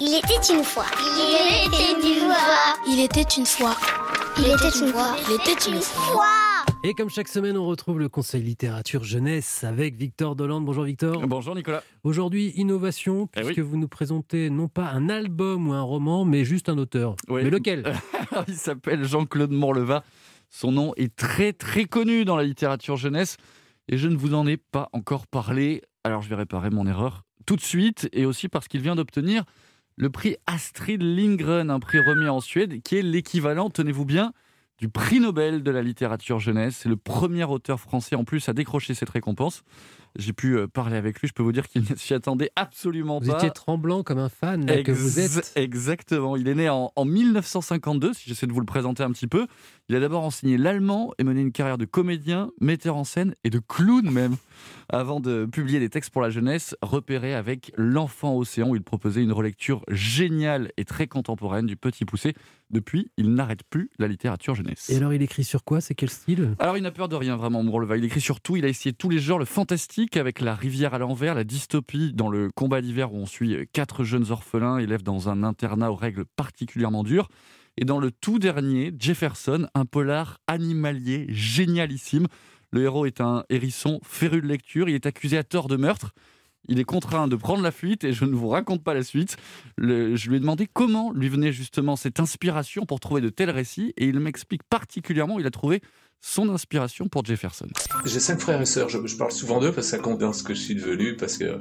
Il était une fois. Il était une fois. Il était une fois. Il était une fois. Il était une fois. Et comme chaque semaine, on retrouve le Conseil littérature jeunesse avec Victor Dolande. Bonjour Victor. Bonjour Nicolas. Aujourd'hui, innovation, Eh oui. puisque vous nous présentez non pas un album ou un roman, mais juste un auteur. Oui. Mais lequel Il s'appelle Jean-Claude Morleva. Son nom est très très connu dans la littérature jeunesse et je ne vous en ai pas encore parlé. Alors je vais réparer mon erreur tout de suite et aussi parce qu'il vient d'obtenir le prix Astrid Lindgren, un prix remis en Suède qui est l'équivalent, tenez-vous bien, du prix Nobel de la littérature jeunesse. C'est le premier auteur français en plus à décrocher cette récompense. J'ai pu euh, parler avec lui, je peux vous dire qu'il ne s'y attendait absolument Vous pas. étiez tremblant comme un fan là, que vous êtes. Exactement. Il est né en, en 1952, si j'essaie de vous le présenter un petit peu. Il a d'abord enseigné l'allemand et mené une carrière de comédien, metteur en scène et de clown même, avant de publier des textes pour la jeunesse, repéré avec L'Enfant Océan, où il proposait une relecture géniale et très contemporaine du Petit Poussé. Depuis, il n'arrête plus la littérature jeunesse. Et alors, il écrit sur quoi? C'est quel style? Alors, il n'a peur de rien, vraiment, Mourleva. Il écrit sur tout. Il a essayé tous les genres, le fantastique avec La rivière à l'envers, la dystopie dans le combat d'hiver où on suit quatre jeunes orphelins, élèves dans un internat aux règles particulièrement dures. Et dans le tout dernier, Jefferson, un polar animalier génialissime. Le héros est un hérisson féru de lecture. Il est accusé à tort de meurtre. Il est contraint de prendre la fuite et je ne vous raconte pas la suite. Je lui ai demandé comment lui venait justement cette inspiration pour trouver de tels récits et il m'explique particulièrement où il a trouvé son inspiration pour Jefferson. J'ai cinq frères et sœurs. Je, je parle souvent d'eux parce que ça compte dans ce que je suis devenu, parce que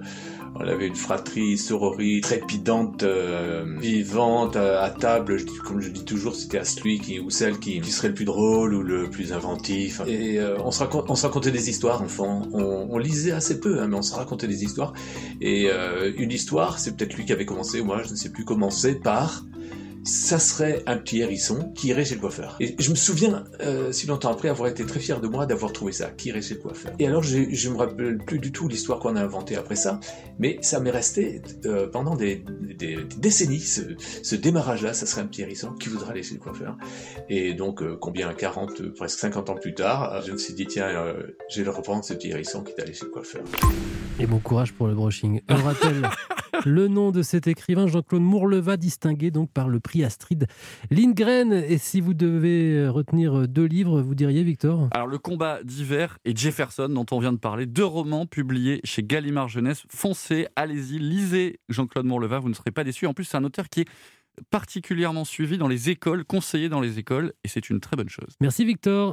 on avait une fratrie, sororie, trépidante, euh, vivante, euh, à table. Comme je dis toujours, c'était à celui qui ou celle qui, qui serait le plus drôle ou le plus inventif. Et euh, on se racontait des histoires, enfant. On, lisait assez peu, hein, mais on se racontait des histoires. Et euh, une histoire, c'est peut-être lui qui avait commencé, moi, je ne sais plus commencer par ça serait un petit hérisson qui irait chez le coiffeur. Et je me souviens, euh, si longtemps après, avoir été très fier de moi d'avoir trouvé ça, qui irait chez le coiffeur. Et alors, je, je me rappelle plus du tout l'histoire qu'on a inventée après ça, mais ça m'est resté euh, pendant des, des- des décennies, ce, ce démarrage-là, ça serait un petit hérisson qui voudrait aller chez le coiffeur. Et donc, euh, combien, 40, euh, presque 50 ans plus tard, euh, je me suis dit, tiens, euh, je vais le reprendre, ce petit hérisson qui est allé chez le coiffeur. Et bon courage pour le brushing. On rappelle le nom de cet écrivain, Jean-Claude Mourleva, distingué donc par le prix Astrid Lindgren. Et si vous devez retenir deux livres, vous diriez, Victor? Alors, Le combat d'hiver et Jefferson, dont on vient de parler, deux romans publiés chez Gallimard Jeunesse. Foncez, allez-y, lisez Jean-Claude Mourleva, vous ne serez pas déçus. En plus, c'est un auteur qui est particulièrement suivi dans les écoles, conseillé dans les écoles, et c'est une très bonne chose. Merci, Victor.